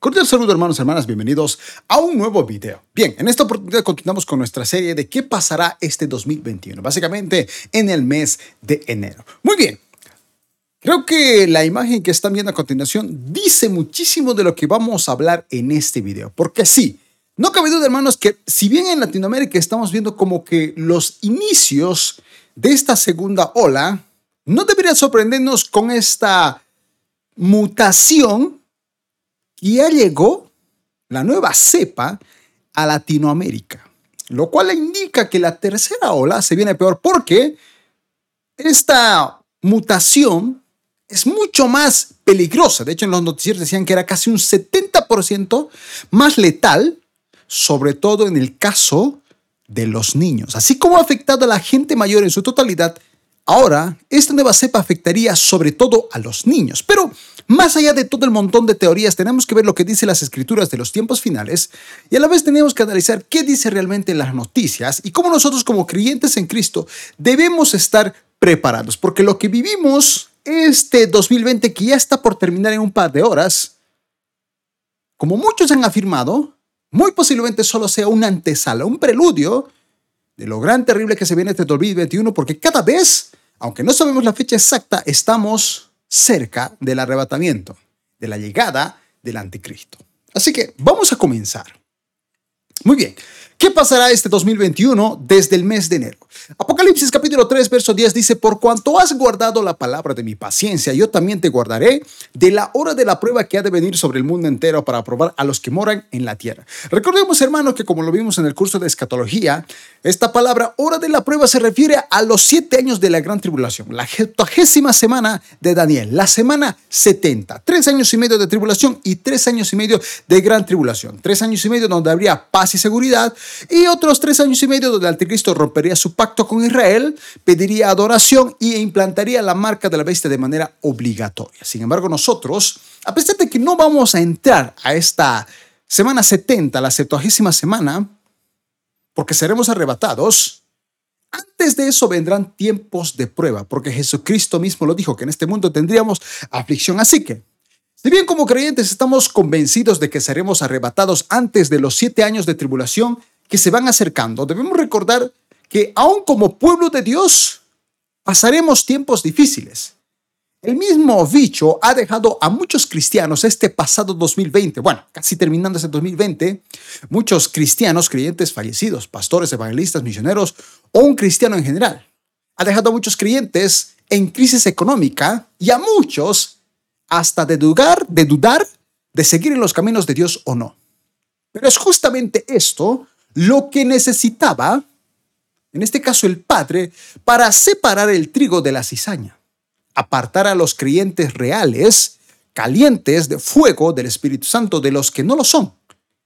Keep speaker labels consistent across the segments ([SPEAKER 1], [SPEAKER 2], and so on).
[SPEAKER 1] Cordial saludo hermanos y hermanas, bienvenidos a un nuevo video. Bien, en esta oportunidad continuamos con nuestra serie de qué pasará este 2021, básicamente en el mes de enero. Muy bien, creo que la imagen que están viendo a continuación dice muchísimo de lo que vamos a hablar en este video, porque sí, no cabe duda hermanos que si bien en Latinoamérica estamos viendo como que los inicios de esta segunda ola, no debería sorprendernos con esta mutación ya llegó la nueva cepa a Latinoamérica, lo cual indica que la tercera ola se viene peor porque esta mutación es mucho más peligrosa. De hecho, en los noticieros decían que era casi un 70% más letal, sobre todo en el caso de los niños. Así como ha afectado a la gente mayor en su totalidad, ahora esta nueva cepa afectaría sobre todo a los niños. Pero más allá de todo el montón de teorías, tenemos que ver lo que dice las escrituras de los tiempos finales y a la vez tenemos que analizar qué dice realmente las noticias y cómo nosotros como creyentes en Cristo debemos estar preparados, porque lo que vivimos este 2020 que ya está por terminar en un par de horas, como muchos han afirmado, muy posiblemente solo sea una antesala, un preludio de lo gran terrible que se viene este 2021, porque cada vez, aunque no sabemos la fecha exacta, estamos cerca del arrebatamiento, de la llegada del anticristo. Así que vamos a comenzar. Muy bien, ¿qué pasará este 2021 desde el mes de enero? Apocalipsis capítulo 3, verso 10 dice, por cuanto has guardado la palabra de mi paciencia, yo también te guardaré de la hora de la prueba que ha de venir sobre el mundo entero para probar a los que moran en la tierra. Recordemos, hermanos, que como lo vimos en el curso de escatología, esta palabra hora de la prueba se refiere a los siete años de la gran tribulación, la septuagésima semana de Daniel, la semana 70, tres años y medio de tribulación y tres años y medio de gran tribulación, tres años y medio donde habría paz y seguridad y otros tres años y medio donde el anticristo rompería su pacto con Israel, pediría adoración e implantaría la marca de la bestia de manera obligatoria. Sin embargo, nosotros, a pesar de que no vamos a entrar a esta semana 70, la septuagésima semana, porque seremos arrebatados, antes de eso vendrán tiempos de prueba, porque Jesucristo mismo lo dijo, que en este mundo tendríamos aflicción. Así que, si bien como creyentes estamos convencidos de que seremos arrebatados antes de los siete años de tribulación que se van acercando, debemos recordar que aún como pueblo de Dios pasaremos tiempos difíciles. El mismo bicho ha dejado a muchos cristianos este pasado 2020, bueno, casi terminando ese 2020, muchos cristianos creyentes fallecidos, pastores, evangelistas, misioneros o un cristiano en general. Ha dejado a muchos creyentes en crisis económica y a muchos hasta de dudar, de dudar de seguir en los caminos de Dios o no. Pero es justamente esto lo que necesitaba en este caso el Padre, para separar el trigo de la cizaña, apartar a los creyentes reales, calientes de fuego del Espíritu Santo, de los que no lo son,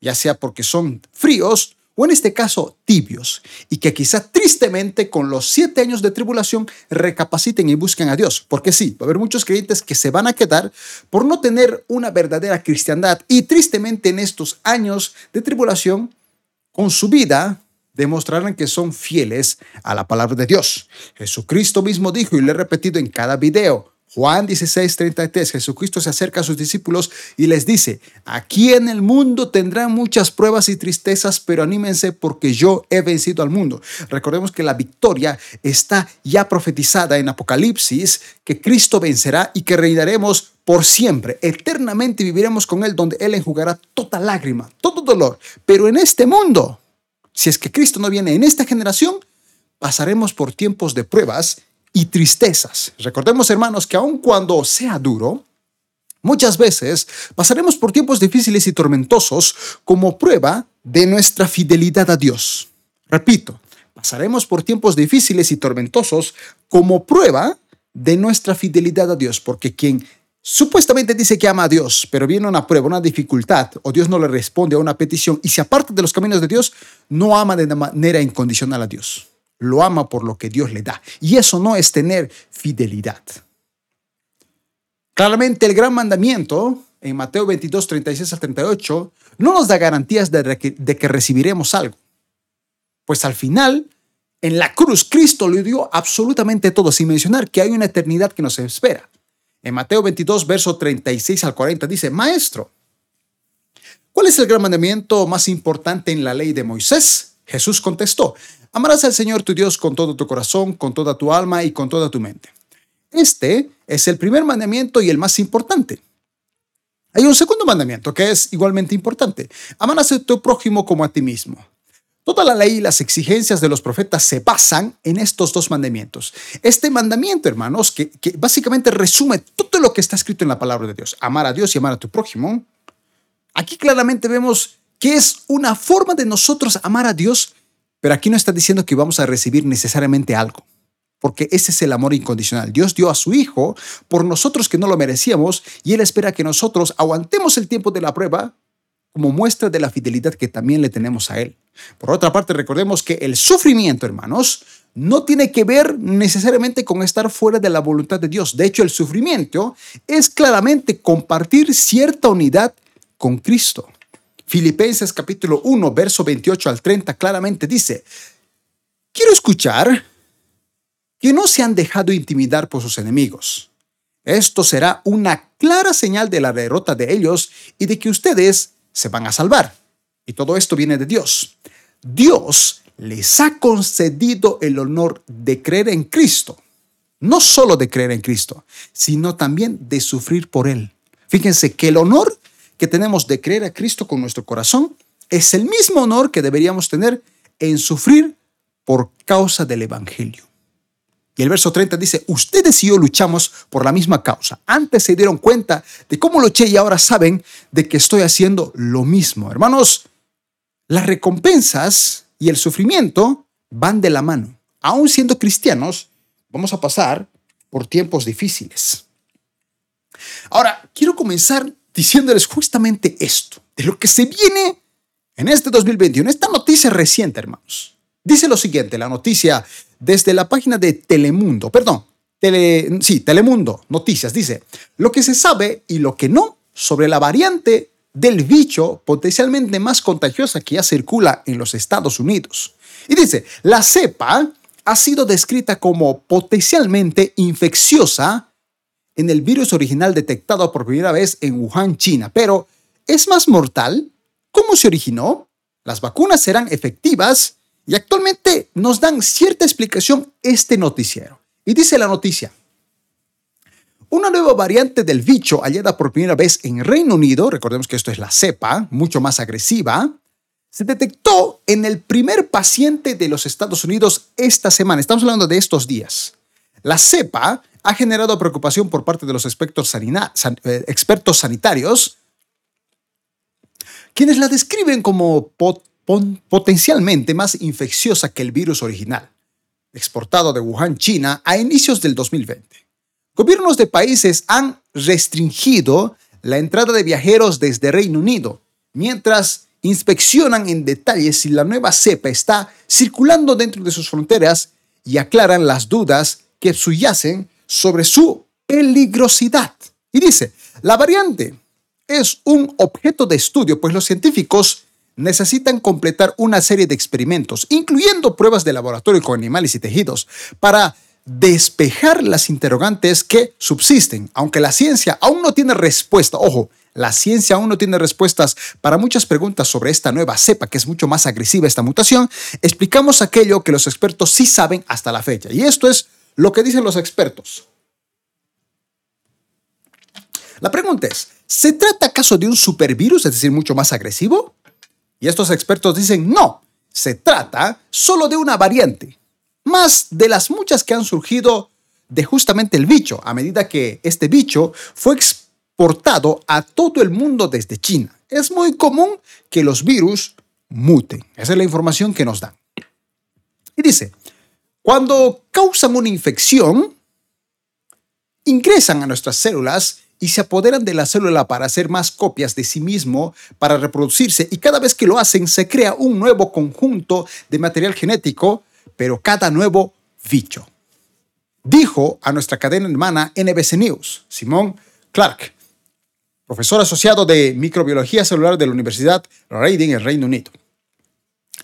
[SPEAKER 1] ya sea porque son fríos o en este caso tibios, y que quizá tristemente con los siete años de tribulación recapaciten y busquen a Dios, porque sí, va a haber muchos creyentes que se van a quedar por no tener una verdadera cristiandad, y tristemente en estos años de tribulación, con su vida demostrarán que son fieles a la palabra de Dios. Jesucristo mismo dijo, y lo he repetido en cada video, Juan 16, 33, Jesucristo se acerca a sus discípulos y les dice, aquí en el mundo tendrán muchas pruebas y tristezas, pero anímense porque yo he vencido al mundo. Recordemos que la victoria está ya profetizada en Apocalipsis, que Cristo vencerá y que reinaremos por siempre, eternamente viviremos con Él, donde Él enjugará toda lágrima, todo dolor. Pero en este mundo si es que Cristo no viene en esta generación, pasaremos por tiempos de pruebas y tristezas. Recordemos, hermanos, que aun cuando sea duro, muchas veces pasaremos por tiempos difíciles y tormentosos como prueba de nuestra fidelidad a Dios. Repito, pasaremos por tiempos difíciles y tormentosos como prueba de nuestra fidelidad a Dios, porque quien supuestamente dice que ama a Dios, pero viene una prueba, una dificultad, o Dios no le responde a una petición y se aparta de los caminos de Dios, no ama de manera incondicional a Dios. Lo ama por lo que Dios le da. Y eso no es tener fidelidad. Claramente el gran mandamiento en Mateo 22, 36 al 38 no nos da garantías de que, de que recibiremos algo. Pues al final, en la cruz, Cristo le dio absolutamente todo, sin mencionar que hay una eternidad que nos espera. En Mateo 22, verso 36 al 40 dice, Maestro, ¿Cuál es el gran mandamiento más importante en la ley de Moisés? Jesús contestó, amarás al Señor tu Dios con todo tu corazón, con toda tu alma y con toda tu mente. Este es el primer mandamiento y el más importante. Hay un segundo mandamiento que es igualmente importante. Amarás a tu prójimo como a ti mismo. Toda la ley y las exigencias de los profetas se basan en estos dos mandamientos. Este mandamiento, hermanos, que, básicamente resume todo lo que está escrito en la palabra de Dios, amar a Dios y amar a tu prójimo, aquí claramente vemos que es una forma de nosotros amar a Dios, pero aquí no está diciendo que vamos a recibir necesariamente algo porque ese es el amor incondicional. Dios dio a su Hijo por nosotros que no lo merecíamos y Él espera que nosotros aguantemos el tiempo de la prueba como muestra de la fidelidad que también le tenemos a Él. Por otra parte, recordemos que el sufrimiento, hermanos, no tiene que ver necesariamente con estar fuera de la voluntad de Dios. De hecho, el sufrimiento es claramente compartir cierta unidad con Cristo. Filipenses capítulo 1, verso 28 al 30 claramente dice, quiero escuchar que no se han dejado intimidar por sus enemigos. Esto será una clara señal de la derrota de ellos y de que ustedes se van a salvar. Y todo esto viene de Dios. Dios les ha concedido el honor de creer en Cristo. No solo de creer en Cristo, sino también de sufrir por Él. Fíjense que el honor que tenemos de creer a Cristo con nuestro corazón es el mismo honor que deberíamos tener en sufrir por causa del Evangelio. Y el verso 30 dice, ustedes y yo luchamos por la misma causa. Antes se dieron cuenta de cómo luché y ahora saben de que estoy haciendo lo mismo. Hermanos, las recompensas y el sufrimiento van de la mano. Aún siendo cristianos, vamos a pasar por tiempos difíciles. Ahora, quiero comenzar diciéndoles justamente esto, de lo que se viene en este 2021, esta noticia reciente, hermanos. Dice lo siguiente, la noticia desde la página de Telemundo, perdón, sí, Telemundo, noticias, dice, lo que se sabe y lo que no sobre la variante del bicho potencialmente más contagiosa que ya circula en los Estados Unidos. Y dice, la cepa ha sido descrita como potencialmente infecciosa en el virus original detectado por primera vez en Wuhan, China, pero ¿es más mortal? ¿Cómo se originó? ¿Las vacunas serán efectivas? Y actualmente nos dan cierta explicación este noticiero. Y dice la noticia, una nueva variante del bicho hallada por primera vez en Reino Unido, recordemos que esto es la cepa, mucho más agresiva, se detectó en el primer paciente de los Estados Unidos esta semana. Estamos hablando de estos días. La cepa ha generado preocupación por parte de los expertos, eh, sanitarios, quienes la describen como pot potencialmente más infecciosa que el virus original, exportado de Wuhan, China, a inicios del 2020. Gobiernos de países han restringido la entrada de viajeros desde Reino Unido, mientras inspeccionan en detalle si la nueva cepa está circulando dentro de sus fronteras y aclaran las dudas que subyacen sobre su peligrosidad. Y dice, la variante es un objeto de estudio, pues los científicos necesitan completar una serie de experimentos, incluyendo pruebas de laboratorio con animales y tejidos, para despejar las interrogantes que subsisten, aunque la ciencia aún no tiene respuesta. Ojo, la ciencia aún no tiene respuestas para muchas preguntas sobre esta nueva cepa, que es mucho más agresiva esta mutación. Explicamos aquello que los expertos sí saben hasta la fecha. Y esto es lo que dicen los expertos. La pregunta es, ¿se trata acaso de un supervirus, es decir, mucho más agresivo? Y estos expertos dicen, no, se trata solo de una variante, más de las muchas que han surgido de justamente el bicho, a medida que este bicho fue exportado a todo el mundo desde China. Es muy común que los virus muten. Esa es la información que nos dan. Y dice, cuando causan una infección, ingresan a nuestras células y se apoderan de la célula para hacer más copias de sí mismo, para reproducirse, y cada vez que lo hacen se crea un nuevo conjunto de material genético, pero cada nuevo bicho. Dijo a nuestra cadena hermana NBC News, Simón Clark, profesor asociado de microbiología celular de la Universidad Reading en Reino Unido.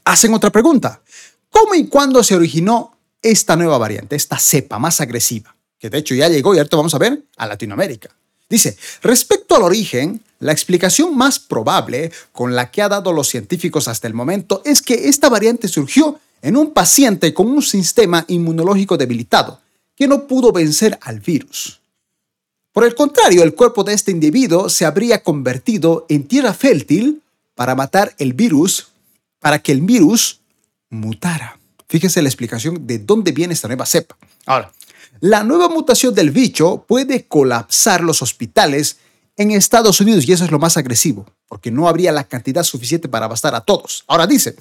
[SPEAKER 1] Hacen otra pregunta. ¿Cómo y cuándo se originó esta nueva variante, esta cepa más agresiva? Que de hecho ya llegó y ahorita vamos a ver a Latinoamérica. Dice, respecto al origen, La explicación más probable con la que ha dado los científicos hasta el momento es que esta variante surgió en un paciente con un sistema inmunológico debilitado, que no pudo vencer al virus. Por el contrario, el cuerpo de este individuo se habría convertido en tierra fértil para matar el virus, para que el virus mutara. Fíjese la explicación de dónde viene esta nueva cepa. Ahora, la nueva mutación del bicho puede colapsar los hospitales en Estados Unidos y eso es lo más agresivo, porque no habría la cantidad suficiente para bastar a todos. Ahora dice,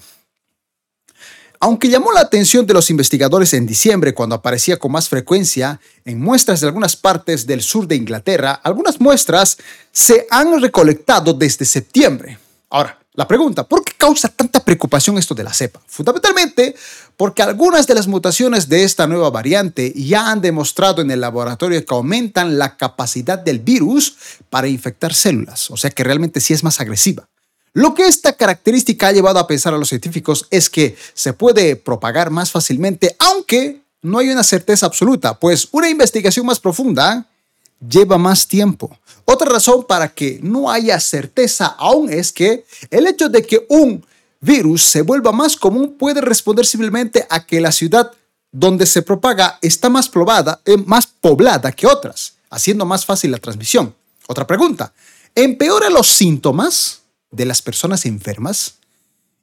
[SPEAKER 1] aunque llamó la atención de los investigadores en diciembre cuando aparecía con más frecuencia en muestras de algunas partes del sur de Inglaterra, algunas muestras se han recolectado desde septiembre. Ahora, la pregunta, ¿por qué causa tanta preocupación esto de la cepa? Fundamentalmente porque algunas de las mutaciones de esta nueva variante ya han demostrado en el laboratorio que aumentan la capacidad del virus para infectar células, o sea que realmente sí es más agresiva. Lo que esta característica ha llevado a pensar a los científicos es que se puede propagar más fácilmente, aunque no hay una certeza absoluta, pues una investigación más profunda lleva más tiempo. Otra razón para que no haya certeza aún es que el hecho de que un virus se vuelva más común puede responder simplemente a que la ciudad donde se propaga está más poblada, eh, más poblada que otras, haciendo más fácil la transmisión. Otra pregunta, ¿empeora los síntomas de las personas enfermas?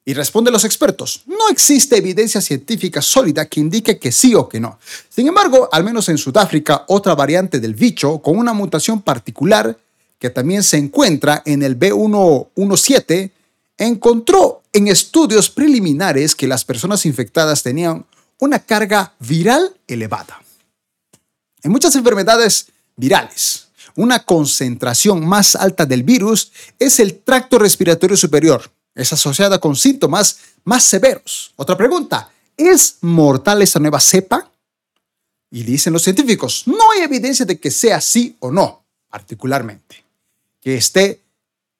[SPEAKER 1] Y responden los expertos, no existe evidencia científica sólida que indique que sí o que no. Sin embargo, al menos en Sudáfrica, otra variante del bicho con una mutación particular que también se encuentra en el B117 encontró en estudios preliminares que las personas infectadas tenían una carga viral elevada. En muchas enfermedades virales, una concentración más alta del virus es el tracto respiratorio superior. Es asociada con síntomas más severos. Otra pregunta, ¿es mortal esta nueva cepa? Y dicen los científicos, no hay evidencia de que sea así o no, particularmente. Que esté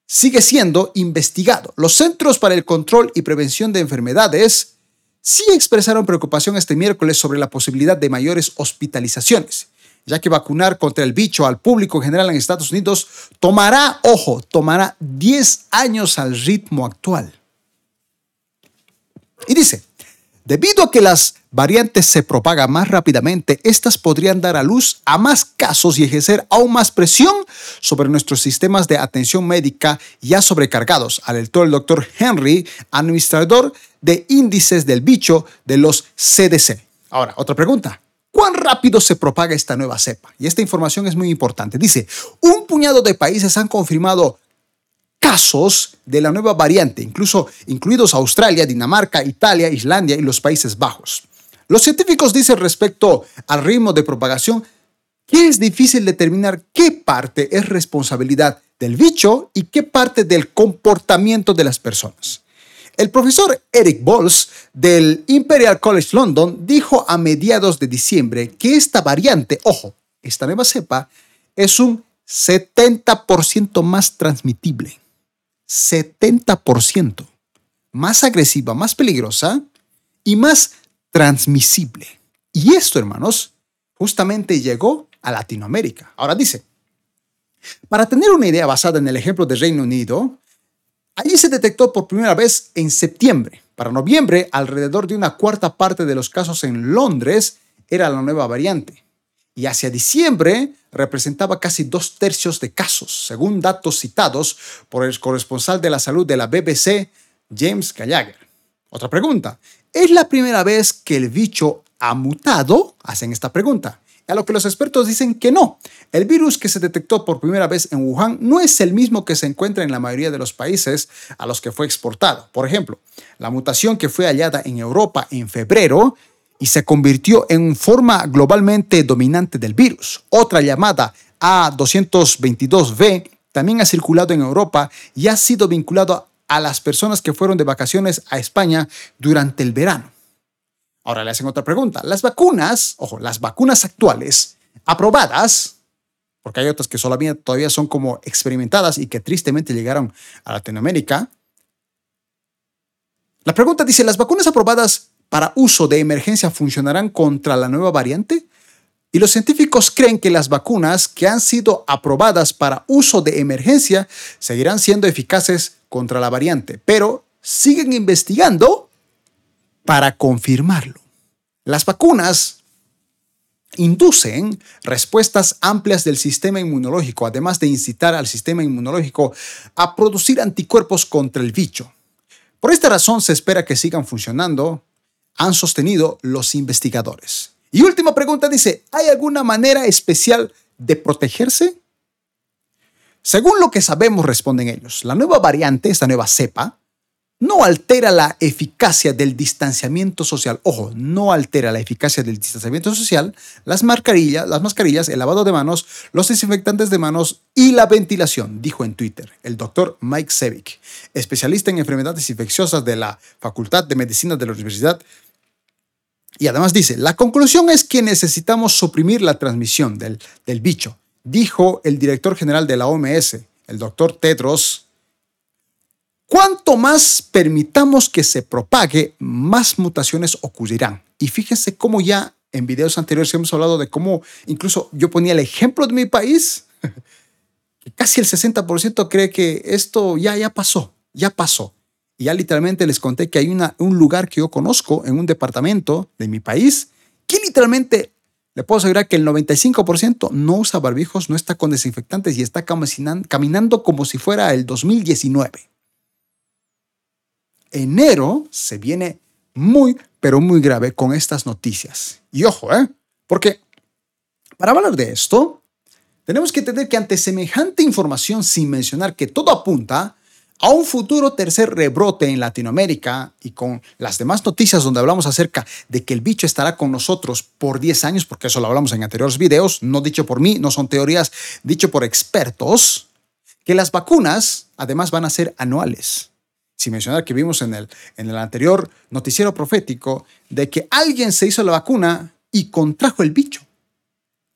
[SPEAKER 1] sigue siendo investigado. Los Centros para el Control y Prevención de Enfermedades sí expresaron preocupación este miércoles sobre la posibilidad de mayores hospitalizaciones, ya que vacunar contra el bicho al público en general en Estados Unidos tomará, ojo, tomará 10 años al ritmo actual. Y dice, Debido a que las variantes se propagan más rápidamente, estas podrían dar a luz a más casos y ejercer aún más presión sobre nuestros sistemas de atención médica ya sobrecargados, alertó el doctor Henry, administrador de índices del bicho de los CDC. Ahora, otra pregunta. ¿Cuán rápido se propaga esta nueva cepa? Y esta información es muy importante. Dice, un puñado de países han confirmado casos de la nueva variante, incluso incluidos Australia, Dinamarca, Italia, Islandia y los Países Bajos. Los científicos dicen respecto al ritmo de propagación que es difícil determinar qué parte es responsabilidad del bicho y qué parte del comportamiento de las personas. El profesor Eric Bols del Imperial College London dijo a mediados de diciembre que esta variante, ojo, esta nueva cepa, es un 70% más transmitible. 70%. Más agresiva, más peligrosa y más transmisible. Y esto, hermanos, justamente llegó a Latinoamérica. Ahora dice, para tener una idea basada en el ejemplo de Reino Unido, allí se detectó por primera vez en septiembre. Para noviembre, alrededor de una cuarta parte de los casos en Londres era la nueva variante y hacia diciembre representaba casi dos tercios de casos, según datos citados por el corresponsal de la salud de la BBC, James Gallagher. Otra pregunta, ¿es la primera vez que el bicho ha mutado? Hacen esta pregunta. A lo que los expertos dicen que no. El virus que se detectó por primera vez en Wuhan no es el mismo que se encuentra en la mayoría de los países a los que fue exportado. Por ejemplo, la mutación que fue hallada en Europa en febrero y se convirtió en forma globalmente dominante del virus. Otra llamada A222V también ha circulado en Europa y ha sido vinculado a las personas que fueron de vacaciones a España durante el verano. Ahora le hacen otra pregunta. Las vacunas, ojo, las vacunas actuales aprobadas, porque hay otras que solamente todavía son como experimentadas y que tristemente llegaron a Latinoamérica. La pregunta dice, ¿las vacunas aprobadas para uso de emergencia funcionarán contra la nueva variante? Y los científicos creen que las vacunas que han sido aprobadas para uso de emergencia seguirán siendo eficaces contra la variante, pero siguen investigando para confirmarlo. Las vacunas inducen respuestas amplias del sistema inmunológico, además de incitar al sistema inmunológico a producir anticuerpos contra el bicho. Por esta razón se espera que sigan funcionando, han sostenido los investigadores. Y última pregunta dice, ¿hay alguna manera especial de protegerse? Según lo que sabemos, responden ellos, la nueva variante, esta nueva cepa, no altera la eficacia del distanciamiento social. Ojo, no altera la eficacia del distanciamiento social, las mascarillas, las mascarillas, el lavado de manos, los desinfectantes de manos y la ventilación, dijo en Twitter el doctor Mike Sevick, especialista en enfermedades infecciosas de la Facultad de Medicina de la Universidad. Y además dice, la conclusión es que necesitamos suprimir la transmisión del, del bicho, dijo el director general de la OMS, el doctor Tedros Cuanto más permitamos que se propague, más mutaciones ocurrirán. Y fíjense cómo ya en videos anteriores hemos hablado de cómo incluso yo ponía el ejemplo de mi país, que casi el 60% cree que esto ya, ya pasó, ya pasó. Y ya literalmente les conté que hay una, un lugar que yo conozco en un departamento de mi país que literalmente le puedo asegurar que el 95% no usa barbijos, no está con desinfectantes y está caminando como si fuera el 2019 enero se viene muy, pero muy grave con estas noticias. Y ojo, ¿eh? Porque para hablar de esto, tenemos que entender que ante semejante información, sin mencionar que todo apunta a un futuro tercer rebrote en Latinoamérica y con las demás noticias donde hablamos acerca de que el bicho estará con nosotros por 10 años, porque eso lo hablamos en anteriores videos, no dicho por mí, no son teorías, dicho por expertos, que las vacunas además van a ser anuales sin mencionar que vimos en el, en el anterior noticiero profético de que alguien se hizo la vacuna y contrajo el bicho.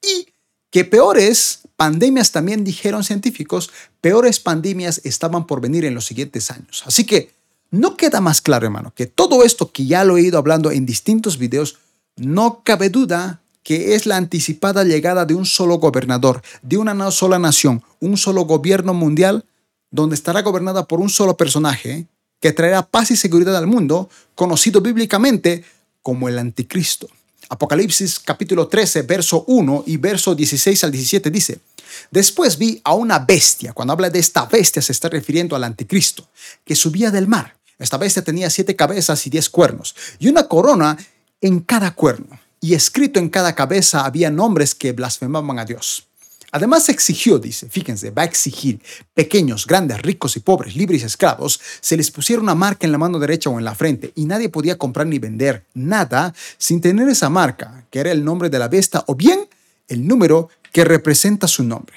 [SPEAKER 1] Y que peores pandemias también dijeron científicos, peores pandemias estaban por venir en los siguientes años. Así que no queda más claro, hermano, que todo esto que ya lo he ido hablando en distintos videos, no cabe duda que es la anticipada llegada de un solo gobernador, de una sola nación, un solo gobierno mundial donde estará gobernada por un solo personaje que traerá paz y seguridad al mundo, conocido bíblicamente como el anticristo. Apocalipsis capítulo 13, verso 1 y verso 16 al 17 dice, Después vi a una bestia, cuando habla de esta bestia se está refiriendo al anticristo, que subía del mar. Esta bestia tenía siete cabezas y diez cuernos, y una corona en cada cuerno, y escrito en cada cabeza había nombres que blasfemaban a Dios. Además exigió, dice, fíjense, va a exigir, pequeños, grandes, ricos y pobres, libres y esclavos, se les pusiera una marca en la mano derecha o en la frente y nadie podía comprar ni vender nada sin tener esa marca, que era el nombre de la bestia o bien el número que representa su nombre.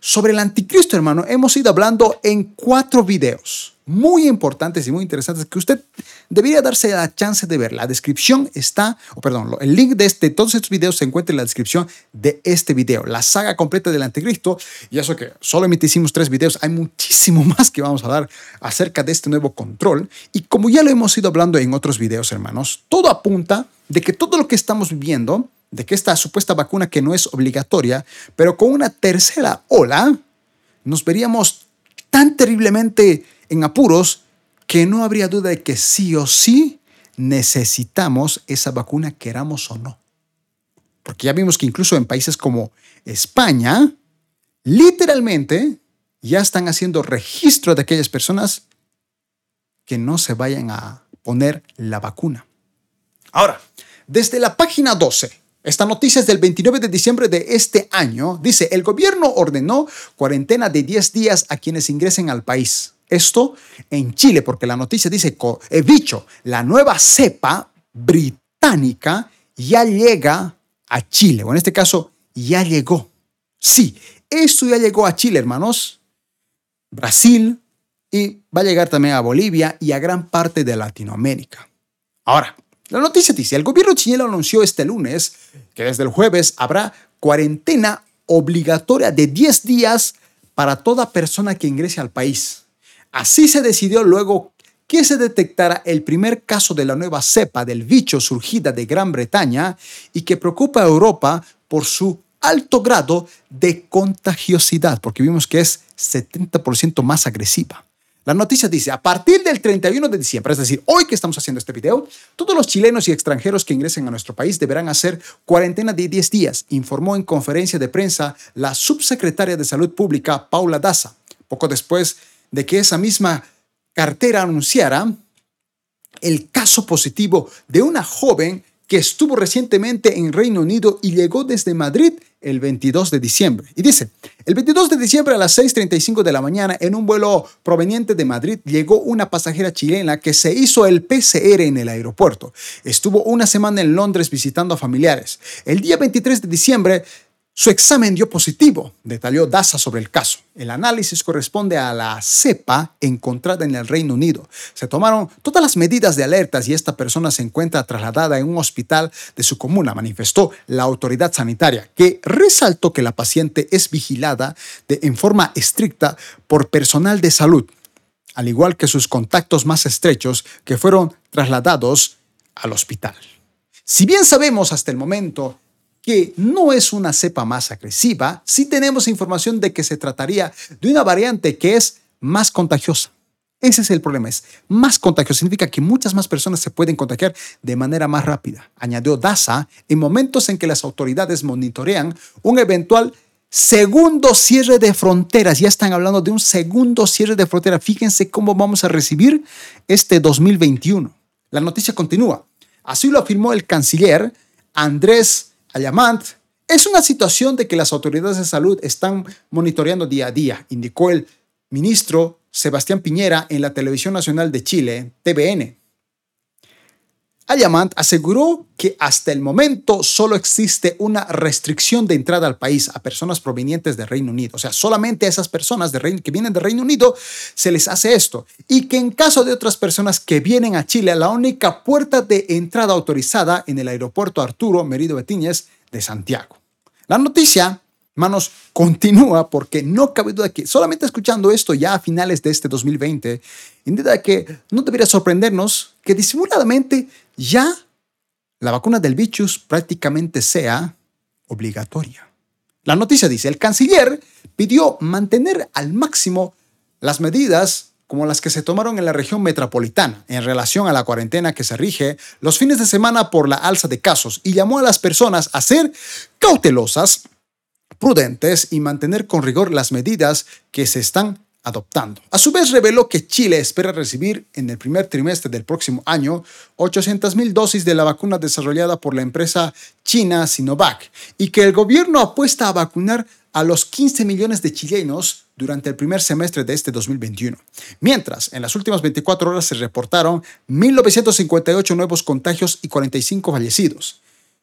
[SPEAKER 1] Sobre el anticristo, hermano, hemos ido hablando en cuatro videos muy importantes y muy interesantes que usted debería darse la chance de ver. La descripción está, o perdón, el link de, este, todos estos videos se encuentra en la descripción de este video, la saga completa del anticristo. Y eso que solamente hicimos tres videos, hay muchísimo más que vamos a dar acerca de este nuevo control. Y como ya lo hemos ido hablando en otros videos, hermanos, todo apunta de que todo lo que estamos viviendo, de que esta supuesta vacuna que no es obligatoria, pero con una tercera ola, nos veríamos tan terriblemente en apuros que no habría duda de que sí o sí necesitamos esa vacuna, queramos o no. Porque ya vimos que incluso en países como España, literalmente ya están haciendo registro de aquellas personas que no se vayan a poner la vacuna. Ahora, desde la página 12, esta noticia es del 29 de diciembre de este año, dice, el gobierno ordenó cuarentena de 10 días a quienes ingresen al país. Esto en Chile, porque la noticia dice, he dicho, la nueva cepa británica ya llega a Chile, o en este caso, ya llegó. Sí, esto ya llegó a Chile, hermanos, Brasil, y va a llegar también a Bolivia y a gran parte de Latinoamérica. Ahora, la noticia dice, el gobierno chileno anunció este lunes que desde el jueves habrá cuarentena obligatoria de 10 días para toda persona que ingrese al país. Así se decidió luego que se detectara el primer caso de la nueva cepa del bicho surgida de Gran Bretaña y que preocupa a Europa por su alto grado de contagiosidad, porque vimos que es 70% más agresiva. La noticia dice, a partir del 31 de diciembre, es decir, hoy que estamos haciendo este video, todos los chilenos y extranjeros que ingresen a nuestro país deberán hacer cuarentena de 10 días, informó en conferencia de prensa la subsecretaria de Salud Pública, Paula Daza, poco después de que esa misma cartera anunciara el caso positivo de una joven que estuvo recientemente en Reino Unido y llegó desde Madrid el 22 de diciembre. Y dice, el 22 de diciembre a las 6.35 de la mañana, en un vuelo proveniente de Madrid, llegó una pasajera chilena que se hizo el PCR en el aeropuerto. Estuvo una semana en Londres visitando a familiares. El día 23 de diciembre su examen dio positivo, detalló Daza sobre el caso. El análisis corresponde a la cepa encontrada en el Reino Unido. Se tomaron todas las medidas de alertas y esta persona se encuentra trasladada en un hospital de su comuna, manifestó la autoridad sanitaria, que resaltó que la paciente es vigilada en forma estricta por personal de salud, al igual que sus contactos más estrechos que fueron trasladados al hospital. Si bien sabemos hasta el momento que no es una cepa más agresiva, sí tenemos información de que se trataría de una variante que es más contagiosa. Ese es el problema, es más contagioso. Significa que muchas más personas se pueden contagiar de manera más rápida. Añadió Daza en momentos en que las autoridades monitorean un eventual segundo cierre de fronteras. Ya están hablando de un segundo cierre de fronteras. Fíjense cómo vamos a recibir este 2021. La noticia continúa. Así lo afirmó el canciller Andrés Ayamant, es una situación de que las autoridades de salud están monitoreando día a día, indicó el ministro Sebastián Piñera en la Televisión Nacional de Chile, TVN. Ayamant aseguró que hasta el momento solo existe una restricción de entrada al país a personas provenientes del Reino Unido. O sea, solamente a esas personas que vienen del Reino Unido se les hace esto. Y que en caso de otras personas que vienen a Chile, la única puerta de entrada autorizada en el aeropuerto Arturo Merido Betiñez de Santiago. La noticia Manos, continúa porque no cabe duda que solamente escuchando esto ya a finales de este 2020, indica que no debería sorprendernos que disimuladamente ya la vacuna del bichus prácticamente sea obligatoria. La noticia dice, el canciller pidió mantener al máximo las medidas como las que se tomaron en la región metropolitana en relación a la cuarentena que se rige los fines de semana por la alza de casos y llamó a las personas a ser cautelosas prudentes y mantener con rigor las medidas que se están adoptando. A su vez, reveló que Chile espera recibir en el primer trimestre del próximo año 800.000 dosis de la vacuna desarrollada por la empresa china Sinovac y que el gobierno apuesta a vacunar a los 15 millones de chilenos durante el primer semestre de este 2021. Mientras, en las últimas 24 horas se reportaron 1.958 nuevos contagios y 45 fallecidos.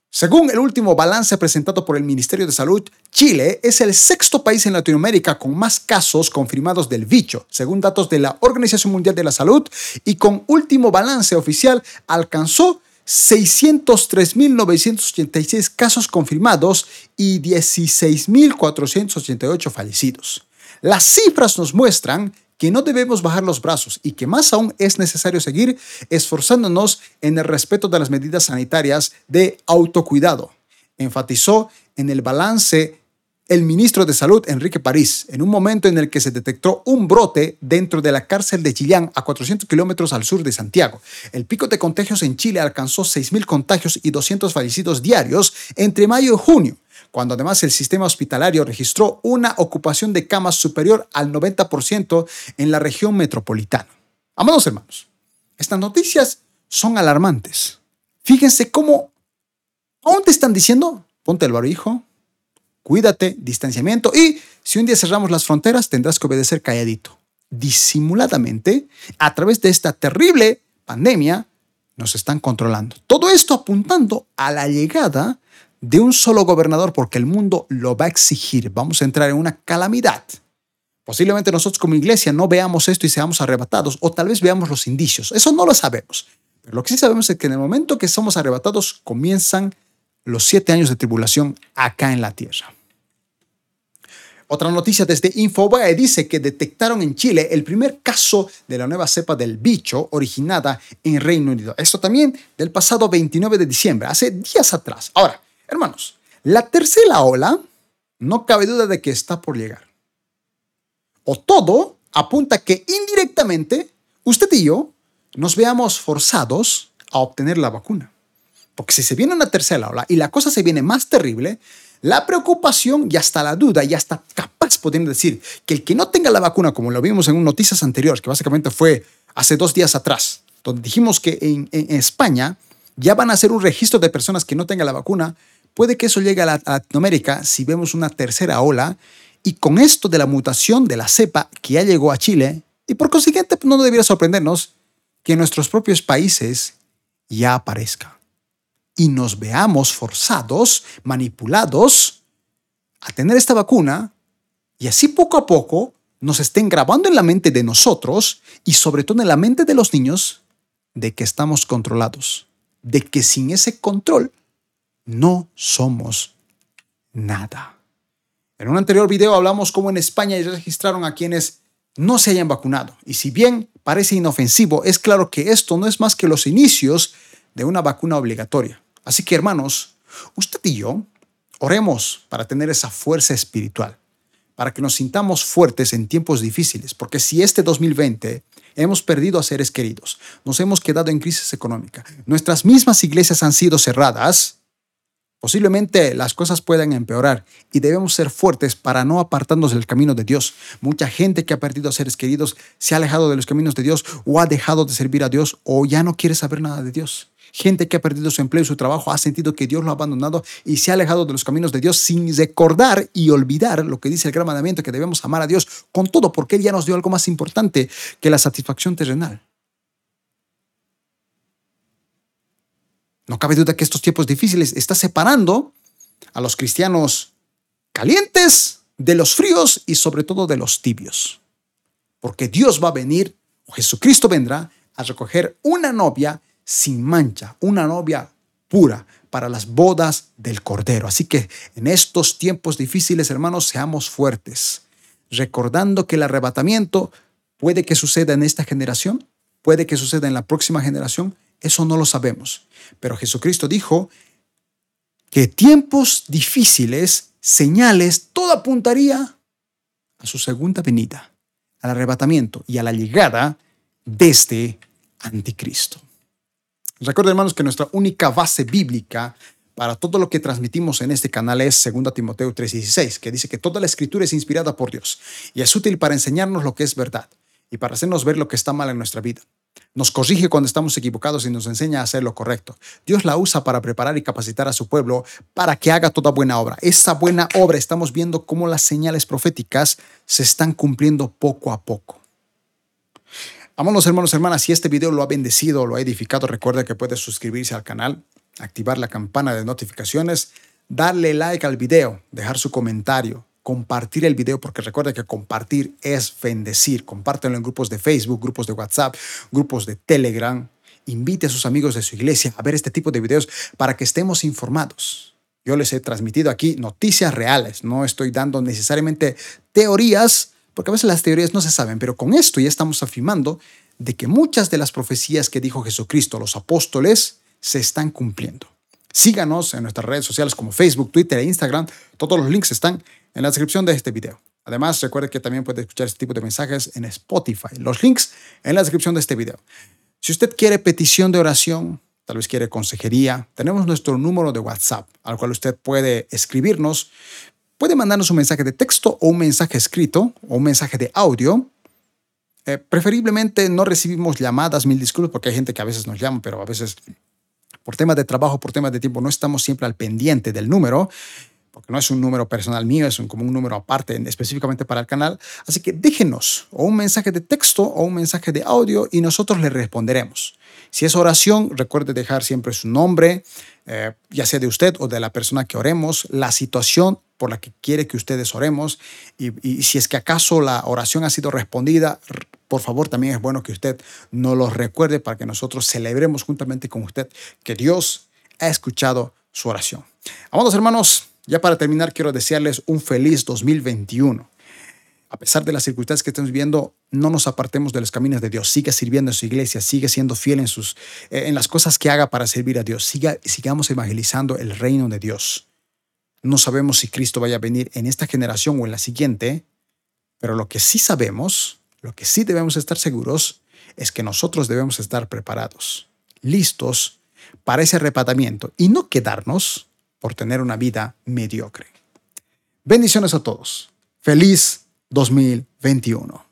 [SPEAKER 1] Según el último balance presentado por el Ministerio de Salud, Chile es el sexto país en Latinoamérica con más casos confirmados del bicho, según datos de la Organización Mundial de la Salud, y con último balance oficial alcanzó 603.986 casos confirmados y 16.488 fallecidos. Las cifras nos muestran que no debemos bajar los brazos y que más aún es necesario seguir esforzándonos en el respeto de las medidas sanitarias de autocuidado. Enfatizó en el balance el ministro de Salud, Enrique París, en un momento en el que se detectó un brote dentro de la cárcel de Chillán, a 400 kilómetros al sur de Santiago. El pico de contagios en Chile alcanzó 6.000 contagios y 200 fallecidos diarios entre mayo y junio cuando además el sistema hospitalario registró una ocupación de camas superior al 90% en la región metropolitana. Amados hermanos, estas noticias son alarmantes. Fíjense cómo aún te están diciendo, ponte el barbijo, cuídate, distanciamiento y si un día cerramos las fronteras tendrás que obedecer calladito. Disimuladamente, a través de esta terrible pandemia, nos están controlando. Todo esto apuntando a la llegada de un solo gobernador porque el mundo lo va a exigir. Vamos a entrar en una calamidad. Posiblemente nosotros como iglesia no veamos esto y seamos arrebatados o tal vez veamos los indicios. Eso no lo sabemos. Pero lo que sí sabemos es que en el momento que somos arrebatados comienzan los siete años de tribulación acá en la tierra. Otra noticia desde Infobae dice que detectaron en Chile el primer caso de la nueva cepa del bicho originada en Reino Unido. Esto también del pasado 29 de diciembre, hace días atrás. Ahora, Hermanos, La tercera ola, no cabe duda de que está por llegar. O todo apunta que indirectamente usted y yo nos veamos forzados a obtener la vacuna. Porque si se viene una tercera ola y la cosa se viene más terrible, la preocupación y hasta la duda y hasta capaz podrían decir que el que no tenga la vacuna, como lo vimos en noticias anteriores, que básicamente fue hace dos días atrás, donde dijimos que en, España ya van a hacer un registro de personas que no tengan la vacuna, puede que eso llegue a, Latinoamérica si vemos una tercera ola y con esto de la mutación de la cepa que ya llegó a Chile, y por consiguiente pues, no debería sorprendernos que en nuestros propios países ya aparezca. Y nos veamos forzados, manipulados a tener esta vacuna y así poco a poco nos estén grabando en la mente de nosotros y sobre todo en la mente de los niños de que estamos controlados, de que sin ese control no somos nada. En un anterior video hablamos cómo en España ya registraron a quienes no se hayan vacunado. Y si bien parece inofensivo, es claro que esto no es más que los inicios de una vacuna obligatoria. Así que hermanos, usted y yo oremos para tener esa fuerza espiritual, para que nos sintamos fuertes en tiempos difíciles, porque si este 2020 hemos perdido a seres queridos, nos hemos quedado en crisis económica, nuestras mismas iglesias han sido cerradas, Posiblemente las cosas puedan empeorar y debemos ser fuertes para no apartarnos del camino de Dios. Mucha gente que ha perdido a seres queridos se ha alejado de los caminos de Dios o ha dejado de servir a Dios o ya no quiere saber nada de Dios. Gente que ha perdido su empleo y su trabajo ha sentido que Dios lo ha abandonado y se ha alejado de los caminos de Dios sin recordar y olvidar lo que dice el gran mandamiento que debemos amar a Dios con todo porque Él ya nos dio algo más importante que la satisfacción terrenal. No cabe duda que estos tiempos difíciles están separando a los cristianos calientes de los fríos y sobre todo de los tibios. Porque Dios va a venir, o Jesucristo vendrá a recoger una novia sin mancha, una novia pura para las bodas del Cordero. Así que en estos tiempos difíciles, hermanos, seamos fuertes, recordando que el arrebatamiento puede que suceda en esta generación, puede que suceda en la próxima generación, eso no lo sabemos. Pero Jesucristo dijo que tiempos difíciles, señales, todo apuntaría a su segunda venida, al arrebatamiento y a la llegada de este anticristo. Recuerden, hermanos, que nuestra única base bíblica para todo lo que transmitimos en este canal es 2 Timoteo 3:16, que dice que toda la escritura es inspirada por Dios y es útil para enseñarnos lo que es verdad y para hacernos ver lo que está mal en nuestra vida. Nos corrige cuando estamos equivocados y nos enseña a hacer lo correcto. Dios la usa para preparar y capacitar a su pueblo para que haga toda buena obra. Esa buena obra estamos viendo cómo las señales proféticas se están cumpliendo poco a poco. Amados hermanos, hermanas, si este video lo ha bendecido lo ha edificado, recuerda que puede suscribirse al canal, activar la campana de notificaciones, darle like al video, dejar su comentario, compartir el video, porque recuerda que compartir es bendecir. Compártelo en grupos de Facebook, grupos de WhatsApp, grupos de Telegram. Invite a sus amigos de su iglesia a ver este tipo de videos para que estemos informados. Yo les he transmitido aquí noticias reales, no estoy dando necesariamente teorías porque a veces las teorías no se saben, pero con esto ya estamos afirmando de que muchas de las profecías que dijo Jesucristo a los apóstoles se están cumpliendo. Síganos en nuestras redes sociales como Facebook, Twitter e Instagram. Todos los links están en la descripción de este video. Además, recuerde que también puede escuchar este tipo de mensajes en Spotify. Los links en la descripción de este video. Si usted quiere petición de oración, tal vez quiere consejería, tenemos nuestro número de WhatsApp al cual usted puede escribirnos puede mandarnos un mensaje de texto o un mensaje escrito o un mensaje de audio. Eh, preferiblemente no recibimos llamadas, mil disculpas, porque hay gente que a veces nos llama, pero a veces por temas de trabajo, por temas de tiempo, no estamos siempre al pendiente del número, porque no es un número personal mío, es un, como un número aparte específicamente para el canal. Así que déjenos o un mensaje de texto o un mensaje de audio y nosotros le responderemos. Si es oración, recuerde dejar siempre su nombre, eh, ya sea de usted o de la persona que oremos, la situación por la que quiere que ustedes oremos y, y si es que acaso la oración ha sido respondida, por favor también es bueno que usted nos lo recuerde para que nosotros celebremos juntamente con usted que Dios ha escuchado su oración. Amados hermanos, ya para terminar, quiero desearles un feliz 2021. A pesar de las circunstancias que estamos viviendo, no nos apartemos de los caminos de Dios. Siga sirviendo en su iglesia, sigue siendo fiel en, sus, eh, en las cosas que haga para servir a Dios. Siga, sigamos evangelizando el reino de Dios. No sabemos si Cristo vaya a venir en esta generación o en la siguiente, pero lo que sí sabemos, lo que sí debemos estar seguros, es que nosotros debemos estar preparados, listos para ese repatamiento y no quedarnos por tener una vida mediocre. Bendiciones a todos. Feliz 2021.